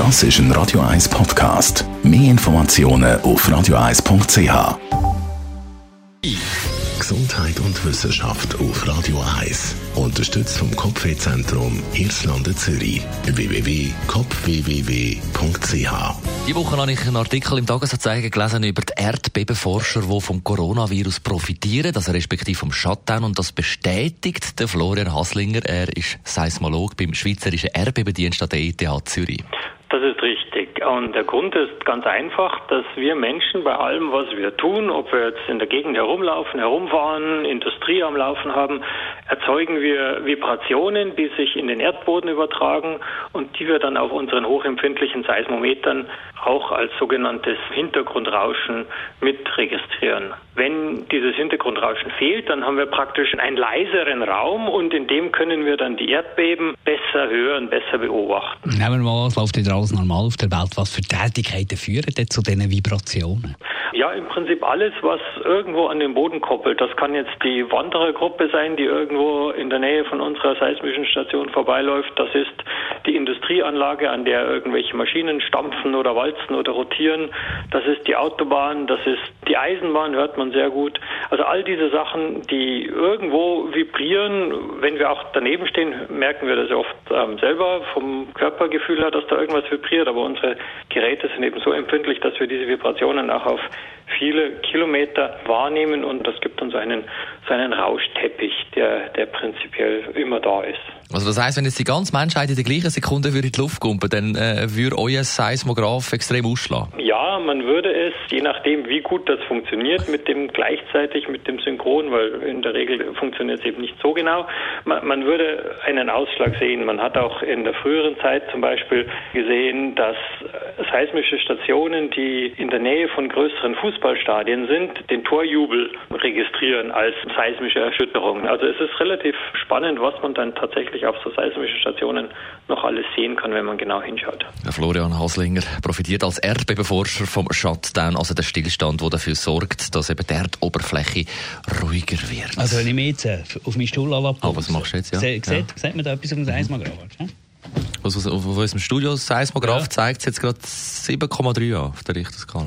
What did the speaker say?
Das ist ein Radio 1 Podcast. Mehr Informationen auf radio1.ch. Gesundheit und Wissenschaft auf Radio 1. Unterstützt vom Kopfwehzentrum Irlande Zürich. www.kopfwww.ch Die Woche habe ich einen Artikel im Tagesanzeiger gelesen über die Erdbebenforscher, die vom Coronavirus profitieren, also respektive vom Shutdown. Und das bestätigt der Florian Haslinger. Er ist Seismolog beim Schweizerischen Erdbebendienst an der ETH Zürich. Das ist richtig. Und der Grund ist ganz einfach, dass wir Menschen bei allem, was wir tun, ob wir jetzt in der Gegend herumlaufen, herumfahren, Industrie am Laufen haben, erzeugen wir Vibrationen, die sich in den Erdboden übertragen und die wir dann auf unseren hochempfindlichen Seismometern auch als sogenanntes Hintergrundrauschen mit registrieren. Wenn dieses Hintergrundrauschen fehlt, dann haben wir praktisch einen leiseren Raum und in dem können wir dann die Erdbeben besser hören, besser beobachten. Nehmen wir mal, es läuft wieder alles normal auf der Welt. Was für Tätigkeiten führen denn zu diesen Vibrationen? Ja, im Prinzip alles, was irgendwo an den Boden koppelt. Das kann jetzt die Wanderergruppe sein, die irgendwo in der Nähe von unserer seismischen Station vorbeiläuft. Das ist die Industrieanlage, an der irgendwelche Maschinen stampfen oder walzen oder rotieren. Das ist die Autobahn, das ist die Eisenbahn, hört man sehr gut. Also all diese Sachen, die irgendwo vibrieren, wenn wir auch daneben stehen, merken wir das oft ähm, selber vom Körpergefühl her, dass da irgendwas vibriert. Aber unsere Geräte sind eben so empfindlich, dass wir diese Vibrationen auch auf viele Kilometer wahrnehmen und das gibt uns einen, so einen Rauschteppich, der, der prinzipiell immer da ist. Also das heißt, wenn jetzt die ganze Menschheit in der gleichen Sekunde würde in die Luft kumpen, dann äh, würde euer Seismograph extrem ausschlagen? Ja, man würde es, je nachdem wie gut das funktioniert, mit dem gleichzeitig, mit dem Synchron, weil in der Regel funktioniert es eben nicht so genau, man, man würde einen Ausschlag sehen. Man hat auch in der früheren Zeit zum Beispiel gesehen, dass seismische Stationen, die in der Nähe von größeren Fußballstadien sind, den Torjubel registrieren als seismische Erschütterung. Also es ist relativ spannend, was man dann tatsächlich auf so seismischen Stationen noch alles sehen kann, wenn man genau hinschaut. Florian Haslinger profitiert als Erdbebenforscher vom Shutdown, also der Stillstand, der dafür sorgt, dass eben die Erdoberfläche ruhiger wird. Also wenn ich mich jetzt äh, auf meinen Stuhl anlasse, oh, was machst du jetzt? Ja. Sieht, ja. sieht man da etwas auf dem Seismograph? Was aus, auf, unserem Studio Seismograph ja. zeigt es jetzt gerade 7,3 an auf der Richterskala.